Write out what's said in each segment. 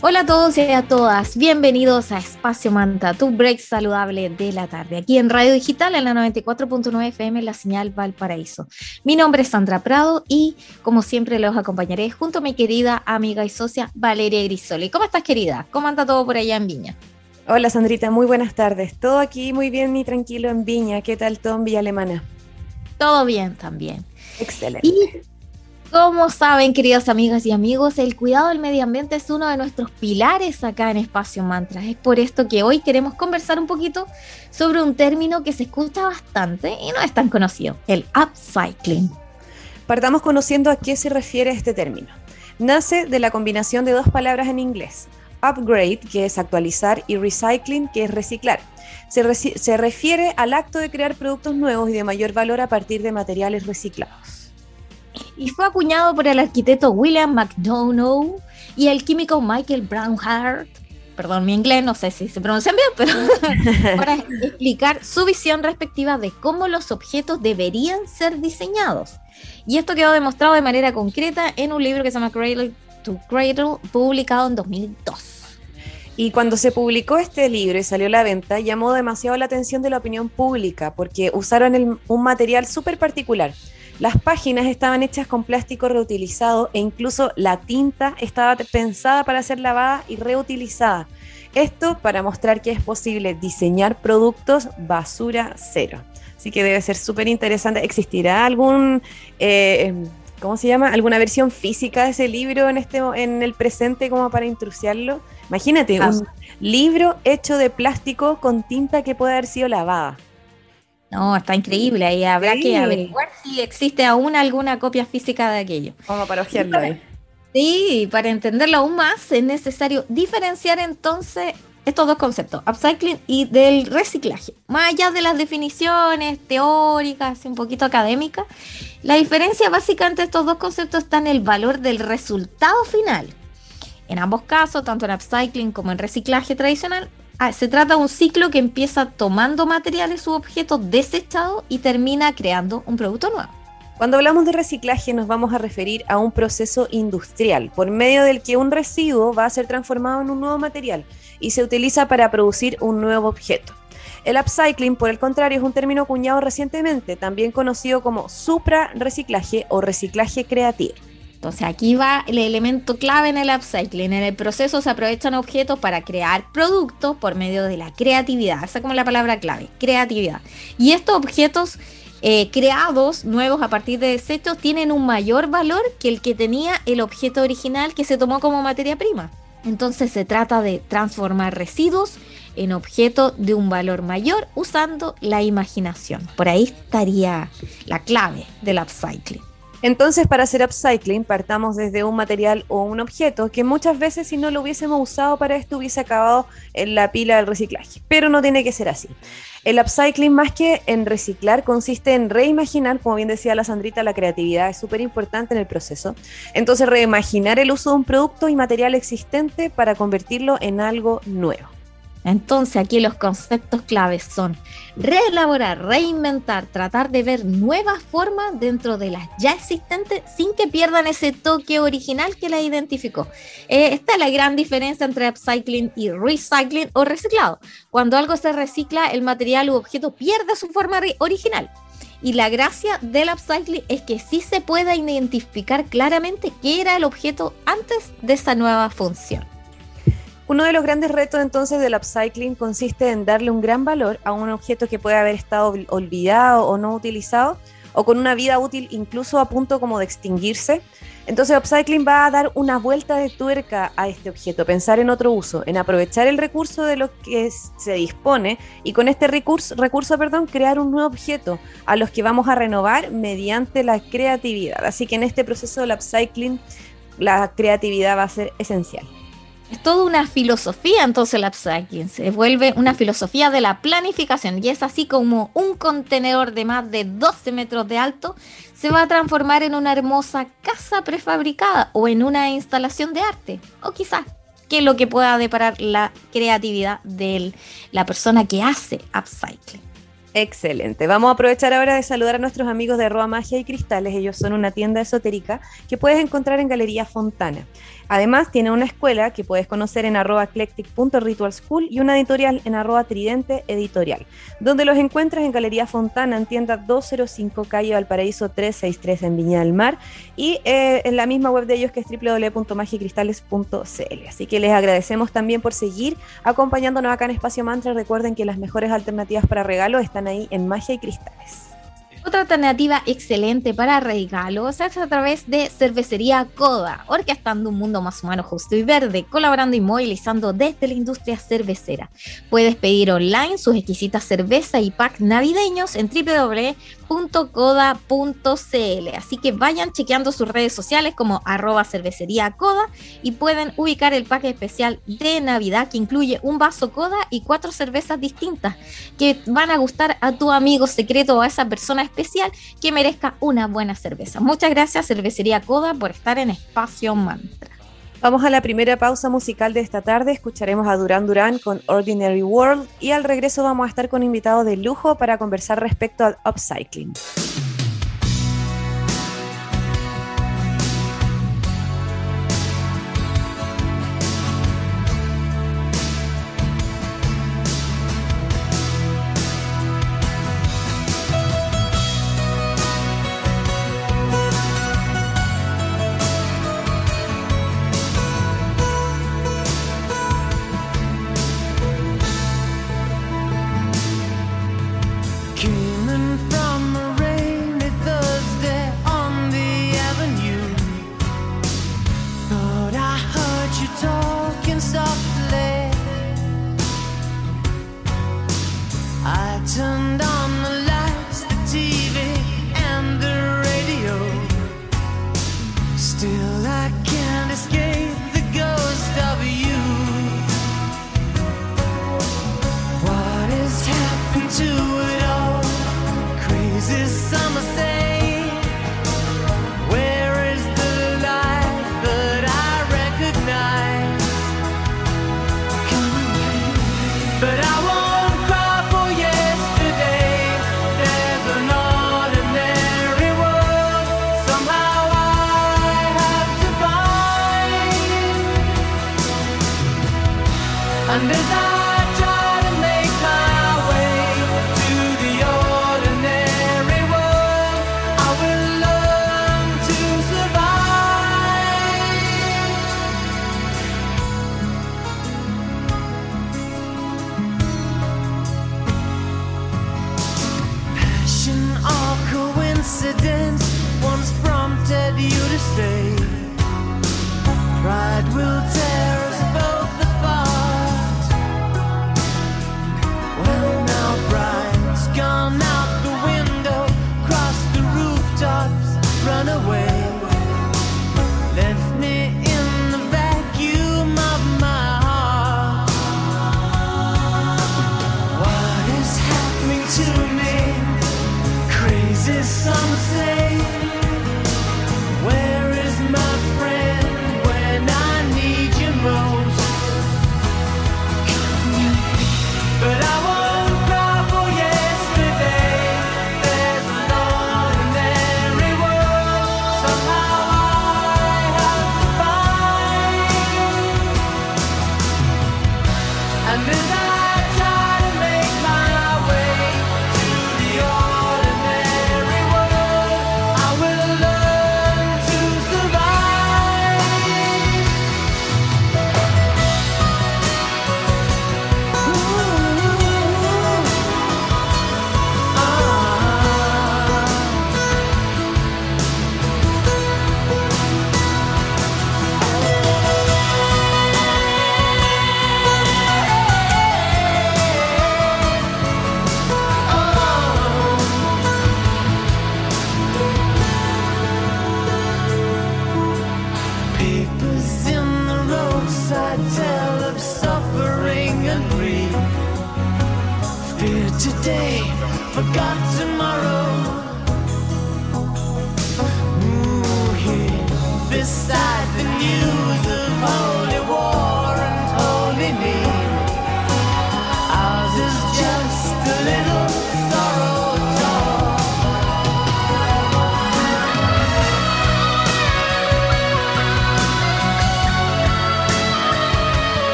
Hola a todos y a todas, bienvenidos a Espacio Manta, tu break saludable de la tarde, aquí en Radio Digital en la 94.9 FM, la señal Valparaíso. Mi nombre es Sandra Prado y como siempre los acompañaré junto a mi querida amiga y socia Valeria Grisoli. ¿Cómo estás querida? ¿Cómo anda todo por allá en Viña? Hola Sandrita, muy buenas tardes. Todo aquí muy bien y tranquilo en Viña. ¿Qué tal todo en Villa Alemana? Todo bien también. Excelente. Y como saben, queridas amigas y amigos, el cuidado del medio ambiente es uno de nuestros pilares acá en Espacio Mantras. Es por esto que hoy queremos conversar un poquito sobre un término que se escucha bastante y no es tan conocido, el upcycling. Partamos conociendo a qué se refiere este término. Nace de la combinación de dos palabras en inglés, upgrade, que es actualizar, y recycling, que es reciclar. Se, se refiere al acto de crear productos nuevos y de mayor valor a partir de materiales reciclados y fue acuñado por el arquitecto William McDonough y el químico Michael Brownhart, perdón mi inglés, no sé si se pronuncian bien, pero para explicar su visión respectiva de cómo los objetos deberían ser diseñados. Y esto quedó demostrado de manera concreta en un libro que se llama Cradle to Cradle, publicado en 2002. Y cuando se publicó este libro y salió a la venta, llamó demasiado la atención de la opinión pública porque usaron un material súper particular las páginas estaban hechas con plástico reutilizado e incluso la tinta estaba pensada para ser lavada y reutilizada. Esto para mostrar que es posible diseñar productos basura cero. Así que debe ser súper interesante. ¿Existirá algún, eh, ¿cómo se llama? ¿Alguna versión física de ese libro en, este, en el presente como para intrusiarlo? Imagínate, un libro hecho de plástico con tinta que puede haber sido lavada. No, está increíble. Ahí habrá que averiguar si existe aún alguna copia física de aquello. Vamos para ojearlo ahí. Sí, para entenderlo aún más es necesario diferenciar entonces estos dos conceptos, upcycling y del reciclaje. Más allá de las definiciones teóricas y un poquito académicas, la diferencia básica entre estos dos conceptos está en el valor del resultado final. En ambos casos, tanto en upcycling como en reciclaje tradicional, Ah, se trata de un ciclo que empieza tomando materiales u objetos desechados y termina creando un producto nuevo. Cuando hablamos de reciclaje nos vamos a referir a un proceso industrial, por medio del que un residuo va a ser transformado en un nuevo material y se utiliza para producir un nuevo objeto. El upcycling, por el contrario, es un término acuñado recientemente, también conocido como supra reciclaje o reciclaje creativo. Entonces aquí va el elemento clave en el upcycling. En el proceso se aprovechan objetos para crear productos por medio de la creatividad. Esa es como la palabra clave, creatividad. Y estos objetos eh, creados nuevos a partir de desechos tienen un mayor valor que el que tenía el objeto original que se tomó como materia prima. Entonces se trata de transformar residuos en objetos de un valor mayor usando la imaginación. Por ahí estaría la clave del upcycling. Entonces, para hacer upcycling, partamos desde un material o un objeto que muchas veces si no lo hubiésemos usado para esto hubiese acabado en la pila del reciclaje, pero no tiene que ser así. El upcycling más que en reciclar consiste en reimaginar, como bien decía la Sandrita, la creatividad es súper importante en el proceso. Entonces, reimaginar el uso de un producto y material existente para convertirlo en algo nuevo. Entonces aquí los conceptos claves son reelaborar, reinventar, tratar de ver nuevas formas dentro de las ya existentes sin que pierdan ese toque original que la identificó. Eh, esta es la gran diferencia entre upcycling y recycling o reciclado. Cuando algo se recicla, el material u objeto pierde su forma original. Y la gracia del upcycling es que sí se pueda identificar claramente qué era el objeto antes de esa nueva función. Uno de los grandes retos entonces del upcycling consiste en darle un gran valor a un objeto que puede haber estado olvidado o no utilizado o con una vida útil incluso a punto como de extinguirse. Entonces upcycling va a dar una vuelta de tuerca a este objeto, pensar en otro uso, en aprovechar el recurso de lo que se dispone y con este recurso, recurso perdón, crear un nuevo objeto a los que vamos a renovar mediante la creatividad. Así que en este proceso del upcycling la creatividad va a ser esencial. Es toda una filosofía entonces el upcycling, se vuelve una filosofía de la planificación y es así como un contenedor de más de 12 metros de alto se va a transformar en una hermosa casa prefabricada o en una instalación de arte o quizás que es lo que pueda deparar la creatividad de la persona que hace upcycling. Excelente. Vamos a aprovechar ahora de saludar a nuestros amigos de Roa Magia y Cristales. Ellos son una tienda esotérica que puedes encontrar en Galería Fontana. Además, tiene una escuela que puedes conocer en arroba eclectic.ritualschool y una editorial en arroba tridente editorial, donde los encuentras en Galería Fontana, en tienda 205 Calle Valparaíso 363 en Viña del Mar y eh, en la misma web de ellos que es www.magicristales.cl. Así que les agradecemos también por seguir acompañándonos acá en Espacio Mantra. Recuerden que las mejores alternativas para regalo están ahí en Magia y Cristales. Otra alternativa excelente para regalos es a través de Cervecería Coda, orquestando un mundo más humano, justo y verde, colaborando y movilizando desde la industria cervecera. Puedes pedir online sus exquisitas cerveza y pack navideños en www coda.cl. Así que vayan chequeando sus redes sociales como arroba cervecería coda y pueden ubicar el paquete especial de Navidad que incluye un vaso coda y cuatro cervezas distintas que van a gustar a tu amigo secreto o a esa persona especial que merezca una buena cerveza. Muchas gracias Cervecería Coda por estar en Espacio Mantra. Vamos a la primera pausa musical de esta tarde. Escucharemos a Duran Duran con Ordinary World y al regreso vamos a estar con invitados de lujo para conversar respecto al upcycling.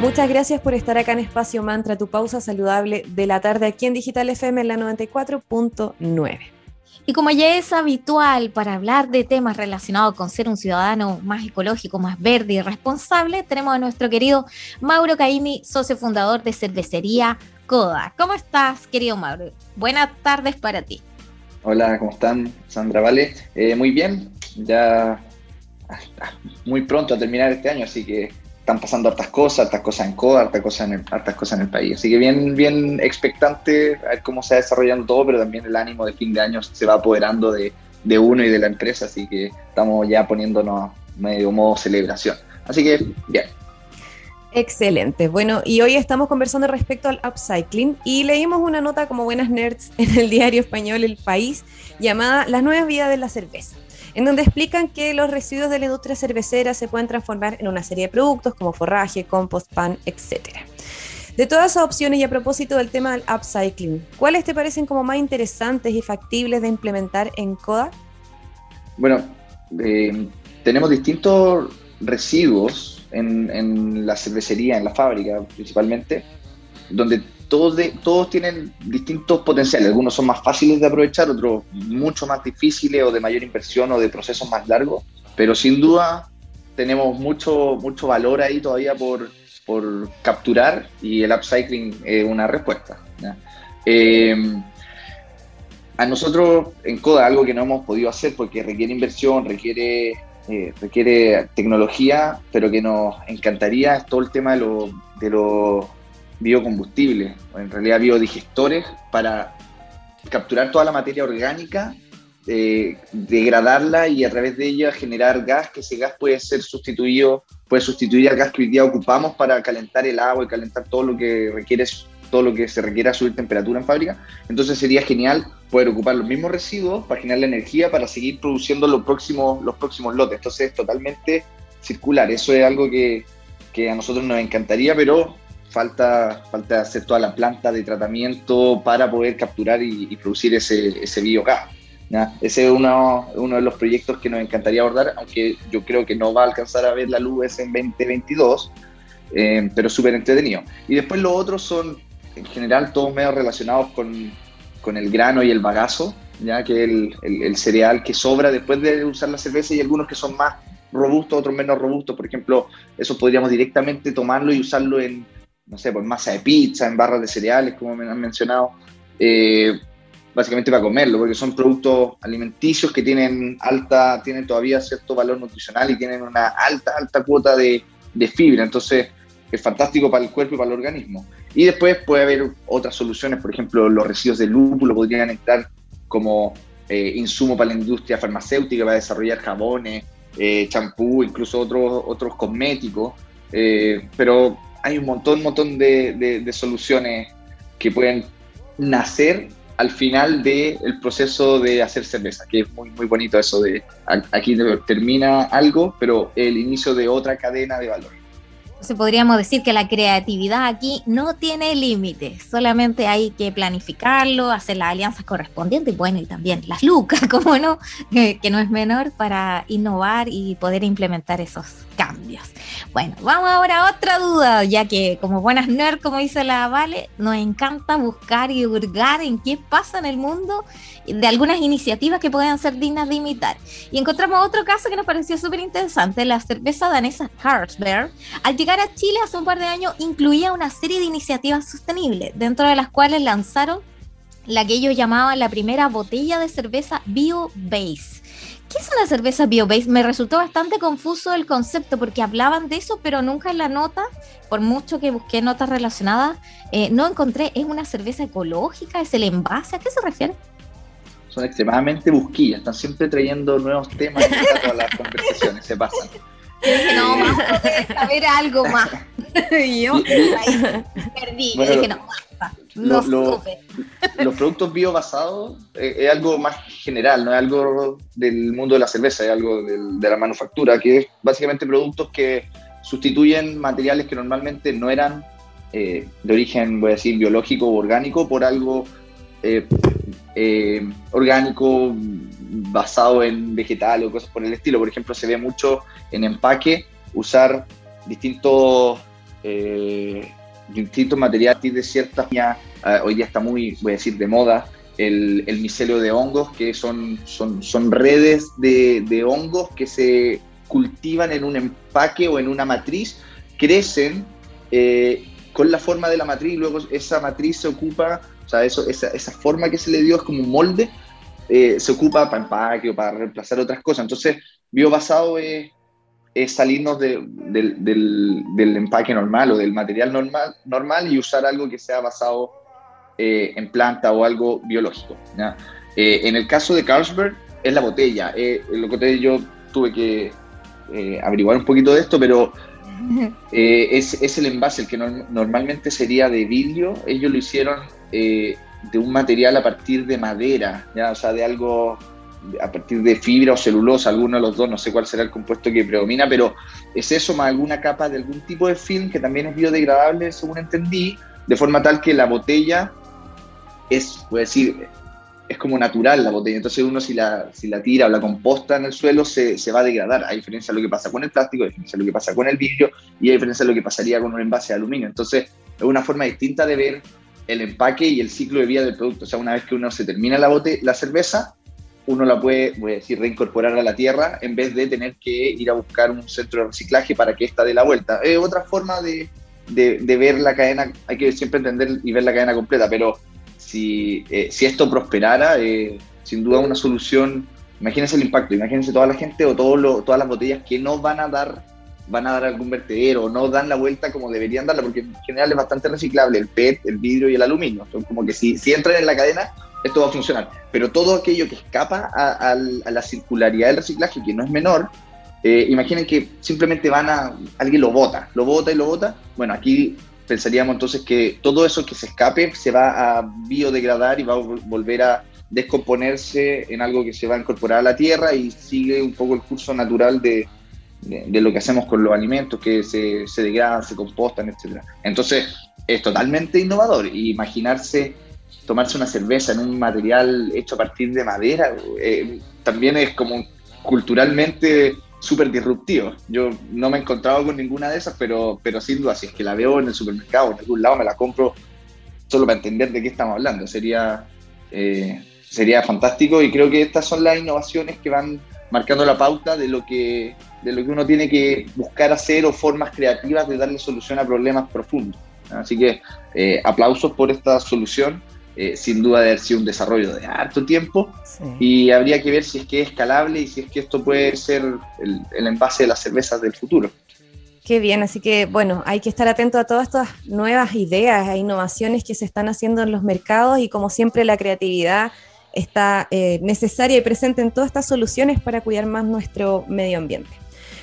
Muchas gracias por estar acá en Espacio Mantra, tu pausa saludable de la tarde aquí en Digital FM en la 94.9. Y como ya es habitual para hablar de temas relacionados con ser un ciudadano más ecológico, más verde y responsable, tenemos a nuestro querido Mauro Caimi, socio fundador de cervecería Coda. ¿Cómo estás, querido Mauro? Buenas tardes para ti. Hola, ¿cómo están? Sandra, ¿vale? Eh, muy bien, ya ah, muy pronto a terminar este año, así que están pasando hartas cosas, hartas cosas en CODA, hartas cosas en el, hartas cosas en el país. Así que bien, bien expectante a cómo se va desarrollando todo, pero también el ánimo de fin de año se va apoderando de, de uno y de la empresa, así que estamos ya poniéndonos medio modo celebración. Así que bien. Excelente. Bueno, y hoy estamos conversando respecto al upcycling y leímos una nota como buenas nerds en el diario español El País llamada Las nuevas vidas de la cerveza, en donde explican que los residuos de la industria cervecera se pueden transformar en una serie de productos como forraje, compost, pan, etc. De todas esas opciones y a propósito del tema del upcycling, ¿cuáles te parecen como más interesantes y factibles de implementar en CODA? Bueno, eh, tenemos distintos residuos en, en, la cervecería, en la fábrica principalmente, donde todos, de, todos tienen distintos potenciales. Algunos son más fáciles de aprovechar, otros mucho más difíciles o de mayor inversión o de procesos más largos, pero sin duda tenemos mucho, mucho valor ahí todavía por, por capturar y el upcycling es una respuesta. Eh, a nosotros en CODA algo que no hemos podido hacer porque requiere inversión, requiere, eh, requiere tecnología, pero que nos encantaría es todo el tema de los de lo biocombustibles, o en realidad biodigestores, para capturar toda la materia orgánica, eh, degradarla y a través de ella generar gas, que ese gas puede ser sustituido, puede sustituir al gas que hoy día ocupamos para calentar el agua y calentar todo lo que requiere todo lo que se requiera subir temperatura en fábrica. Entonces sería genial poder ocupar los mismos residuos para generar la energía para seguir produciendo los próximos, los próximos lotes. Entonces es totalmente circular. Eso es algo que, que a nosotros nos encantaría, pero falta, falta hacer toda la planta de tratamiento para poder capturar y, producir ese, ese biogás. Ese es uno, uno de los proyectos que nos encantaría abordar, aunque yo creo que no va a alcanzar a ver la luz en 2022, eh, pero súper entretenido. Y después los otros son en general todos medios relacionados con, con el grano y el bagazo, ya que el, el, el, cereal que sobra después de usar la cerveza y algunos que son más robustos, otros menos robustos, por ejemplo, eso podríamos directamente tomarlo y usarlo en, no sé, pues masa de pizza, en barras de cereales, como me han mencionado, eh, básicamente para comerlo, porque son productos alimenticios que tienen alta, tienen todavía cierto valor nutricional y tienen una alta, alta cuota de, de fibra, entonces es fantástico para el cuerpo y para el organismo. Y después puede haber otras soluciones, por ejemplo, los residuos de lúpulo podrían entrar como eh, insumo para la industria farmacéutica, para desarrollar jabones, eh, champú, incluso otros, otros cosméticos. Eh, pero hay un montón, montón de, de, de, soluciones que pueden nacer al final del de proceso de hacer cerveza, que es muy, muy bonito eso de aquí termina algo, pero el inicio de otra cadena de valor. Entonces podríamos decir que la creatividad aquí no tiene límites, solamente hay que planificarlo, hacer las alianzas correspondientes bueno, y también las lucas, como no, que no es menor para innovar y poder implementar esos cambios. Bueno, vamos ahora a otra duda, ya que como buenas nerds, como dice la Vale, nos encanta buscar y hurgar en qué pasa en el mundo de algunas iniciativas que puedan ser dignas de imitar. Y encontramos otro caso que nos pareció súper interesante, la cerveza danesa Carlsberg, al llegar a Chile hace un par de años, incluía una serie de iniciativas sostenibles, dentro de las cuales lanzaron la que ellos llamaban la primera botella de cerveza bio-base. ¿Qué es una cerveza bio-base? Me resultó bastante confuso el concepto porque hablaban de eso, pero nunca en la nota, por mucho que busqué notas relacionadas, eh, no encontré. ¿Es una cerveza ecológica? ¿Es el envase? ¿A qué se refiere? Son extremadamente busquillas, están siempre trayendo nuevos temas a todas las conversaciones, se pasan. Yo dije, no, más saber algo más. y yo ahí perdí. Bueno, yo dije, no, basta. No lo-. Los productos biobasados eh, es algo más general, no es algo del mundo de la cerveza, es algo del- de la manufactura, que es básicamente productos que sustituyen materiales que normalmente no eran eh, de origen, voy a decir, biológico o orgánico por algo eh, orgánico basado en vegetal o cosas por el estilo. Por ejemplo, se ve mucho en empaque usar distintos, eh, distintos materiales de ciertas... ya, eh, hoy día está muy, voy a decir, de moda el, el micelio de hongos, que son, son, son redes de, de hongos que se cultivan en un empaque o en una matriz, crecen eh, con la forma de la matriz y luego esa matriz se ocupa, o sea, eso, esa, esa forma que se le dio es como un molde, eh, se ocupa para empaque o para reemplazar otras cosas. Entonces, biobasado es, es salirnos de- del, del- del empaque normal o del material normal, normal y usar algo que sea basado eh, en planta o algo biológico. ¿ya? Eh, en el caso de Carlsberg, es la botella. Eh, lo que te- yo tuve que eh, averiguar un poquito de esto, pero eh, es, es el envase, el que norm- normalmente sería de vidrio. Ellos lo hicieron de un material a partir de madera, ¿ya? o sea, de algo a partir de fibra o celulosa, alguno de los dos, no sé cuál será el compuesto que predomina, pero es eso más alguna capa de algún tipo de film que también es biodegradable, según entendí, de forma tal que la botella es, a decir, es como natural la botella. Entonces uno si la, si la tira o la composta en el suelo se, se va a degradar, a diferencia de lo que pasa con el plástico, a diferencia de lo que pasa con el vidrio y a diferencia de lo que pasaría con un envase de aluminio. Entonces es una forma distinta de ver el empaque y el ciclo de vida del producto. O sea, una vez que uno se termina la, bote la cerveza, uno la puede, decir, reincorporar a la tierra en vez de tener que ir a buscar un centro de reciclaje para que ésta dé la vuelta. Es otra forma de, de, de ver la cadena, hay que siempre entender y ver la cadena completa, pero si, eh, si esto prosperara, eh, sin duda una solución, imagínense el impacto, imagínense toda la gente o todo lo- todas las botellas que no van a dar van a dar algún vertedero no dan la vuelta como deberían darla, porque en general es bastante reciclable, el PET, el vidrio y el aluminio. Son como que si, si entran en la cadena, esto va a funcionar. Pero todo aquello que escapa a, la circularidad del reciclaje, que no es menor, eh, imaginen que simplemente van a, alguien lo bota, lo bota y lo bota. Bueno, aquí pensaríamos entonces que todo eso que se escape se va a biodegradar y va a vol- volver a descomponerse en algo que se va a incorporar a la tierra y sigue un poco el curso natural de, de, de lo que hacemos con los alimentos que se, se degradan, se compostan, etc. Entonces es totalmente innovador y imaginarse tomarse una cerveza en un material hecho a partir de madera eh, también es como culturalmente súper disruptivo. Yo no me he encontrado con ninguna de esas, pero, pero sin duda, si es que la veo en el supermercado, en algún lado, me la compro solo para entender de qué estamos hablando. Sería, eh, sería fantástico y creo que estas son las innovaciones que van marcando la pauta de lo que, de lo que uno tiene que buscar hacer o formas creativas de darle solución a problemas profundos. Así que eh, aplausos por esta solución. Eh, sin duda de haber sido un desarrollo de harto tiempo Sí. y habría que ver si es que es escalable y si es que esto puede ser el, el envase de las cervezas del futuro. Qué bien, así que bueno, hay que estar atento a todas estas nuevas ideas e innovaciones que se están haciendo en los mercados y como siempre la creatividad está eh, necesaria y presente en todas estas soluciones para cuidar más nuestro medio ambiente.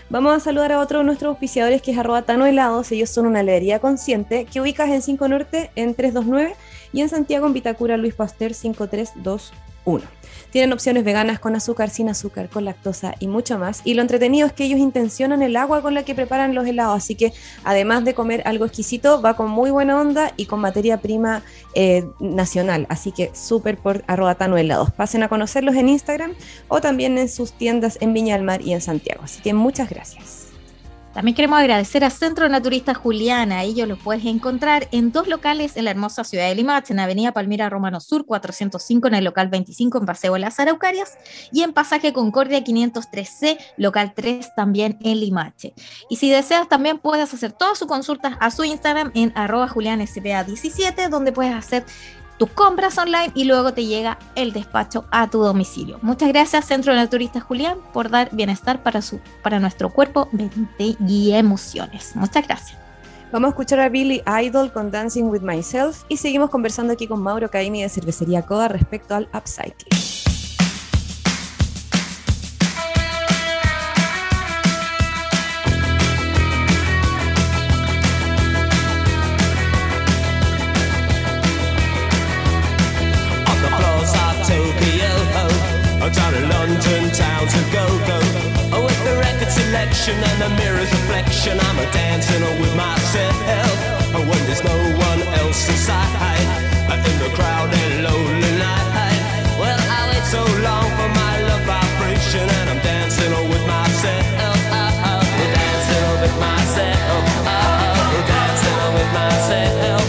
Vamos a saludar a otro de nuestros auspiciadores que es arroba Tano Helados. Ellos son una heladería consciente que ubicas en 5 Norte en 329 y en Santiago en Vitacura Luis Pasteur 532 1. Tienen opciones veganas con azúcar, sin azúcar, con lactosa y mucho más. Y lo entretenido es que ellos intencionan el agua con la que preparan los helados. Así que además de comer algo exquisito, va con muy buena onda y con materia prima eh, nacional. Así que súper por arroba Tano helados. Pasen a conocerlos en Instagram o también en sus tiendas en Viña del Mar y en Santiago. Así que muchas gracias. También queremos agradecer a Centro Naturista Juliana. Ellos los puedes encontrar en dos locales en la hermosa ciudad de Limache, en Avenida Palmira Romano Sur 405, en el local 25 en Paseo las Araucarias y en Pasaje Concordia 503C, local 3 también en Limache. Y si deseas también puedes hacer todas sus consultas a su Instagram en arroba julianspa17, donde puedes hacer tus compras online y luego te llega el despacho a tu domicilio. Muchas gracias Centro Naturista Julián por dar bienestar para, su, para nuestro cuerpo, mente y emociones. Muchas gracias. Vamos a escuchar a Billy Idol con Dancing with Myself y seguimos conversando aquí con Mauro Caimi de Cervecería Coda respecto al upcycling. Selection and the mirror's reflection, I'm a dancing with myself. When there's no one else inside, in the crowded lonely night. Well, I wait so long for my love vibration, and I'm dancing with myself. Dancing with myself. Dancing with myself.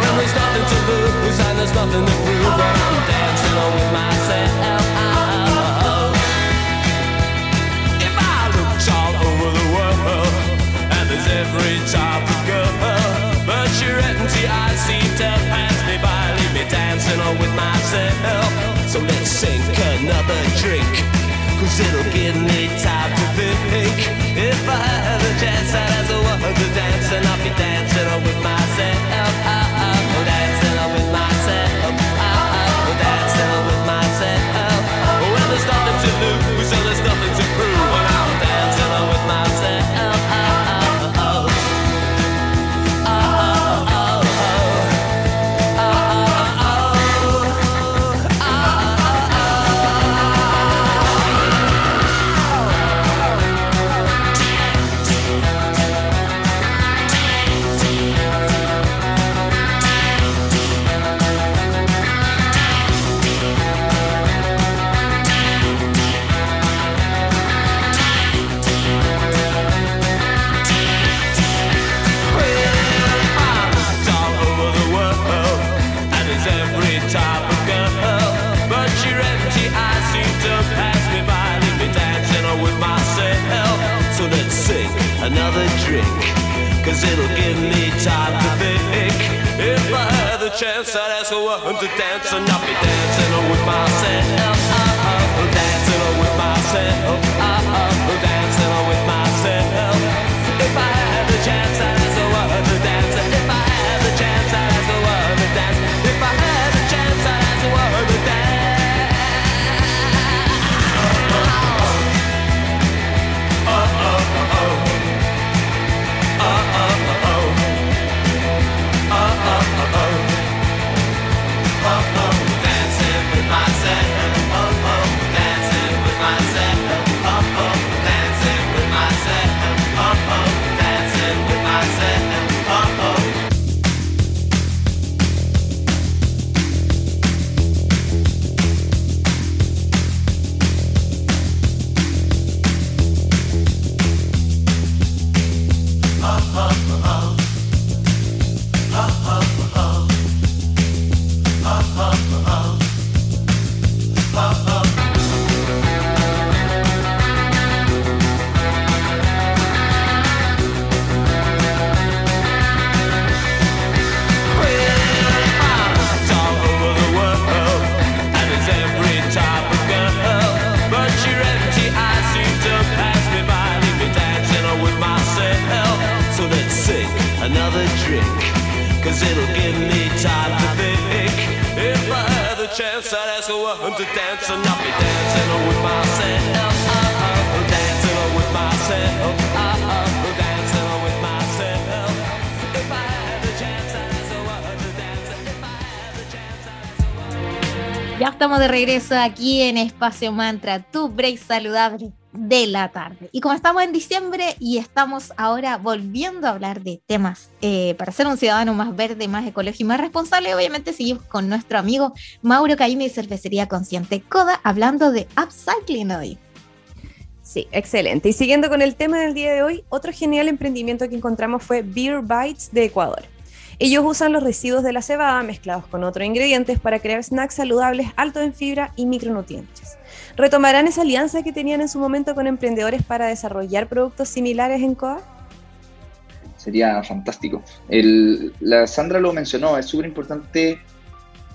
When there's nothing to lose and there's nothing to with myself. So let's sink another drink. Cause it'll give me time to think If I had a chance I'd ask a woman to dance And I'll be dancing with myself ask a woman to dance, estamos de regreso aquí en Espacio Mantra, tu break saludable de la tarde. Y como estamos en diciembre y estamos ahora volviendo a hablar de temas eh, para ser un ciudadano más verde, más ecológico y más responsable, obviamente seguimos con nuestro amigo Mauro Caime de Cervecería Consciente Coda hablando de upcycling hoy. Sí, excelente. Y siguiendo con el tema del día de hoy, otro genial emprendimiento que encontramos fue Beer Bites de Ecuador. Ellos usan los residuos de la cebada mezclados con otros ingredientes para crear snacks saludables altos en fibra y micronutrientes. ¿Retomarán esa alianza que tenían en su momento con emprendedores para desarrollar productos similares en COA? Sería fantástico. La Sandra lo mencionó, es súper importante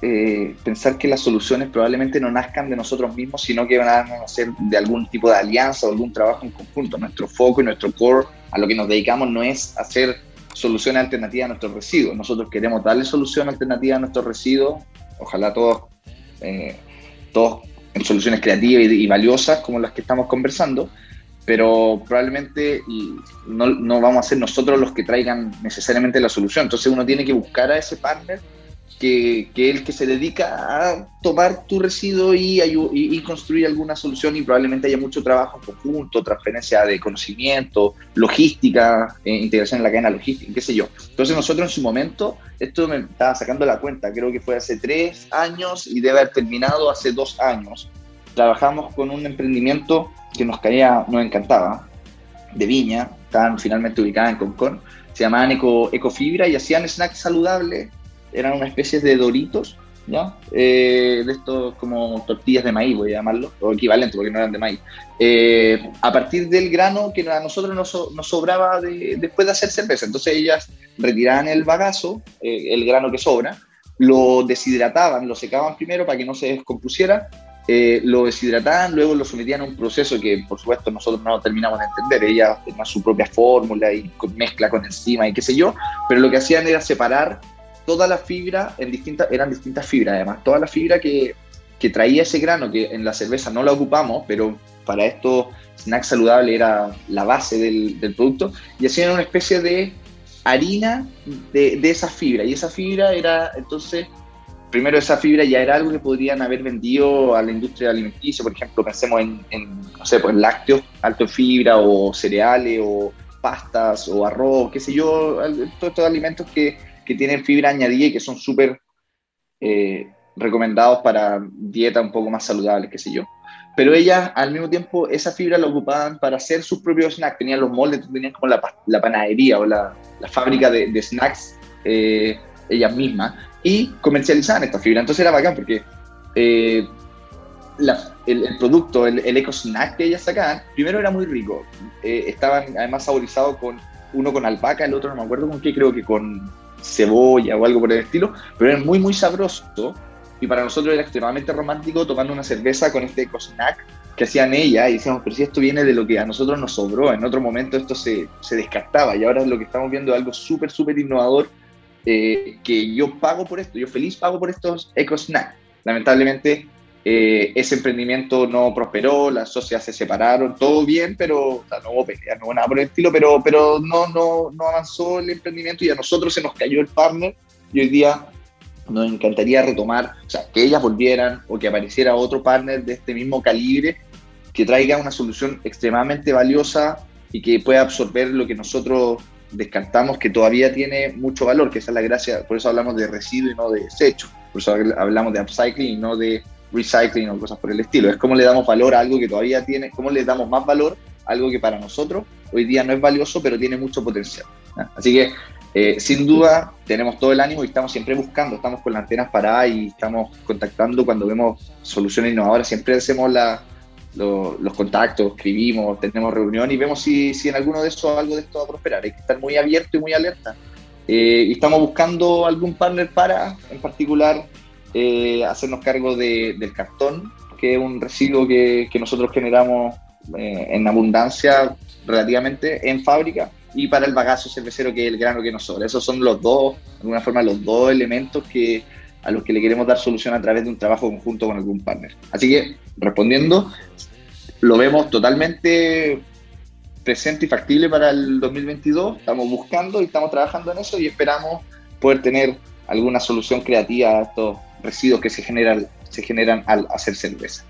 eh, pensar que las soluciones probablemente no nazcan de nosotros mismos, sino que van a nacer de algún tipo de alianza o algún trabajo en conjunto. Nuestro foco y nuestro core a lo que nos dedicamos no es hacer soluciones alternativas a nuestros residuos. Nosotros queremos darle solución alternativa a nuestros residuos, ojalá todos, eh, todos en soluciones creativas y, valiosas como las que estamos conversando, pero probablemente no, no vamos a ser nosotros los que traigan necesariamente la solución. Entonces uno tiene que buscar a ese partner que, que el que se dedica a tomar tu residuo y, y- y construir alguna solución y probablemente haya mucho trabajo en conjunto, transferencia de conocimiento, logística, eh, integración en la cadena logística, qué sé yo. Entonces nosotros en su momento, esto me estaba sacando la cuenta, creo que fue hace tres años y debe haber terminado hace dos años. Trabajamos con un emprendimiento que nos caía, nos encantaba, de viña, estaban finalmente ubicadas en Concón, se llamaban Eco, Ecofibra y hacían snacks saludables, eran una especie de doritos, ¿ya? Eh, de estos como tortillas de maíz, voy a llamarlo, o equivalente, porque no eran de maíz. Eh, a partir del grano que a nosotros nos, nos sobraba de- después de hacer cerveza. Entonces ellas retiraban el bagazo, eh, el grano que sobra, lo deshidrataban, lo secaban primero para que no se descompusiera, eh, lo deshidrataban, luego lo sometían a un proceso que por supuesto nosotros no terminamos de entender, ella tenía su propia fórmula y mezcla con enzima y qué sé yo, pero lo que hacían era separar toda la fibra en distintas, eran distintas fibras además, toda la fibra que, que traía ese grano, que en la cerveza no la ocupamos, pero para estos snacks saludables era la base del, producto, y hacían una especie de harina de, de esa fibra, y esa fibra era entonces primero esa fibra ya era algo que podrían haber vendido a la industria alimenticia, por ejemplo, pensemos en, en, no sé, pues lácteos alto en fibra o cereales o pastas o arroz, qué sé yo, todos estos alimentos que, que tienen fibra añadida y que son súper eh, recomendados para dieta un poco más saludables, qué sé yo. Pero ellas al mismo tiempo esa fibra la ocupaban para hacer sus propios snacks, tenían los moldes, tenían como la, la panadería o la, la fábrica de, de snacks eh, ellas mismas y comercializaban esta fibra. Entonces era bacán porque eh, la- el, el producto, el, el eco snack que ellas sacaban, primero era muy rico. Eh, estaban además saborizados con uno con albahaca, el otro no me acuerdo con qué, creo que con cebolla o algo por el estilo, pero era muy, muy sabroso. Y para nosotros era extremadamente romántico tomando una cerveza con este snack que hacían ella y decíamos, pero si esto viene de lo que a nosotros nos sobró, en otro momento esto se, se descartaba y ahora lo que estamos viendo es algo súper, súper innovador eh, que yo pago por esto, yo feliz pago por estos eco snacks. Lamentablemente eh, ese emprendimiento no prosperó, las socias se separaron, todo bien, pero o sea, no hubo pelea, no hubo nada por el estilo, pero, pero no, no, no avanzó el emprendimiento y a nosotros se nos cayó el partner y hoy día nos encantaría retomar, o sea, que ellas volvieran o que apareciera otro partner de este mismo calibre que traiga una solución extremadamente valiosa y que pueda absorber lo que nosotros descartamos que todavía tiene mucho valor, que esa es la gracia, por eso hablamos de residuo y no de desecho, por eso hablamos de upcycling y no de recycling o cosas por el estilo, es como le damos valor a algo que todavía tiene, cómo le damos más valor a algo que para nosotros hoy día no es valioso, pero tiene mucho potencial. Así que eh, sin duda tenemos todo el ánimo y estamos siempre buscando, estamos con las antenas paradas y estamos contactando cuando vemos soluciones innovadoras, siempre hacemos la, lo- los contactos, escribimos, tenemos reunión y vemos si, si en alguno de esos algo de esto va a prosperar. Hay que estar muy abierto y muy alerta. Eh, y estamos buscando algún partner para, en particular, eh, hacernos cargo de- del cartón, que es un residuo que, nosotros generamos eh, en abundancia relativamente en fábrica y para el bagazo cervecero que es el grano que nos sobra. Esos son los dos, de alguna forma, los dos elementos que, a los que le queremos dar solución a través de un trabajo conjunto con algún partner. Así que, respondiendo, lo vemos totalmente presente y factible para el 2022. Estamos buscando y estamos trabajando en eso y esperamos poder tener alguna solución creativa a estos residuos que se generan se generan al hacer cerveza.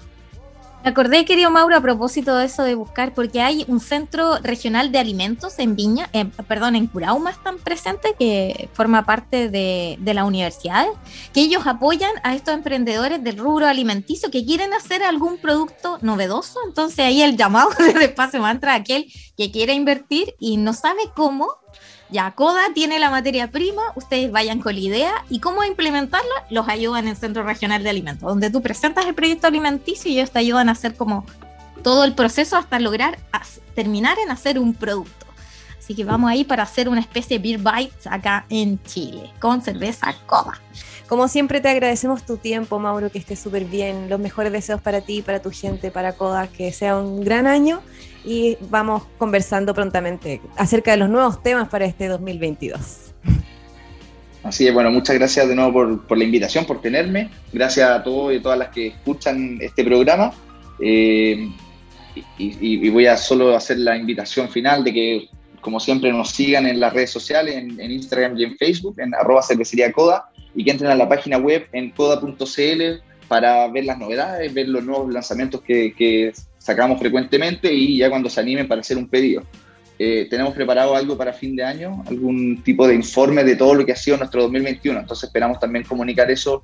Me acordé, querido Mauro, a propósito de eso de buscar, porque hay un centro regional de alimentos en Viña, eh, perdón, en Curauma están presentes, que forma parte de, de la universidad, que ellos apoyan a estos emprendedores del rubro alimenticio que quieren hacer algún producto novedoso. Entonces ahí el llamado de Espacio Mantra a aquel que quiera invertir y no sabe cómo. Ya, Coda tiene la materia prima, ustedes vayan con la idea y cómo implementarla, los ayudan en el Centro Regional de Alimentos, donde tú presentas el proyecto alimenticio y ellos te ayudan a hacer como todo el proceso hasta lograr terminar en hacer un producto. Así que vamos ahí para hacer una especie de Beer Bites acá en Chile, con cerveza Coda. Como siempre te agradecemos tu tiempo, Mauro, que estés súper bien. Los mejores deseos para ti, para tu gente, para Coda, que sea un gran año y vamos conversando prontamente acerca de los nuevos temas para este 2022. Así es, bueno, muchas gracias de nuevo por, por la invitación, por tenerme. Gracias a todos y a todas las que escuchan este programa. Eh, y, y- voy a solo hacer la invitación final de que, como siempre, nos sigan en las redes sociales, en, en Instagram y en Facebook, en arroba cervecería coda, y que entren a la página web en coda.cl para ver las novedades, ver los nuevos lanzamientos que, que sacamos frecuentemente y ya cuando se animen para hacer un pedido. Eh, tenemos preparado algo para fin de año, algún tipo de informe de todo lo que ha sido nuestro 2021. Entonces esperamos también comunicar eso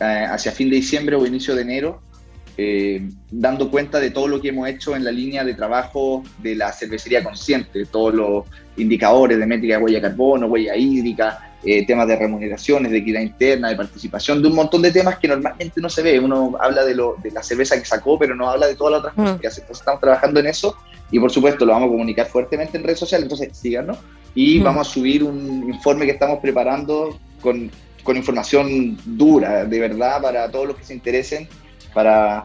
eh, hacia fin de diciembre o inicio de enero, eh, dando cuenta de todo lo que hemos hecho en la línea de trabajo de la cervecería consciente, todos los indicadores de métrica de huella de carbono, huella hídrica, eh, temas de remuneraciones, de equidad interna, de participación, de un montón de temas que normalmente no se ve. Uno habla de, lo, de la cerveza que sacó, pero no habla de todas las otras cosas Mm. que hace. Entonces estamos trabajando en eso y por supuesto lo vamos a comunicar fuertemente en redes sociales, entonces síganos y Mm. vamos a subir un informe que estamos preparando con, con información dura, de verdad, para todos los que se interesen, para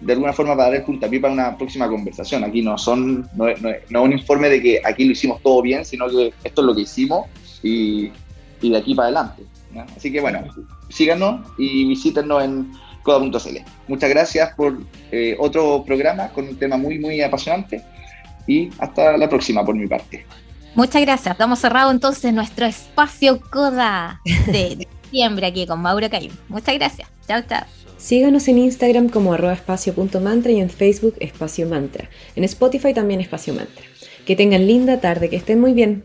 de alguna forma para dar el puntapié para una próxima conversación. Aquí no son no, no no es un informe de que aquí lo hicimos todo bien, sino que esto es lo que hicimos y, y de aquí para adelante. Así que bueno, síganos y visítenos en coda.cl. Muchas gracias por eh, otro programa con un tema muy, muy apasionante y hasta la próxima por mi parte. Muchas gracias. Damos cerrado entonces nuestro espacio Coda de diciembre aquí con Mauro Caim. Muchas gracias. Chao, chao. Síganos en Instagram como arroba espacio.mantra y en Facebook Espacio Mantra. En Spotify también Espacio Mantra. Que tengan linda tarde, que estén muy bien.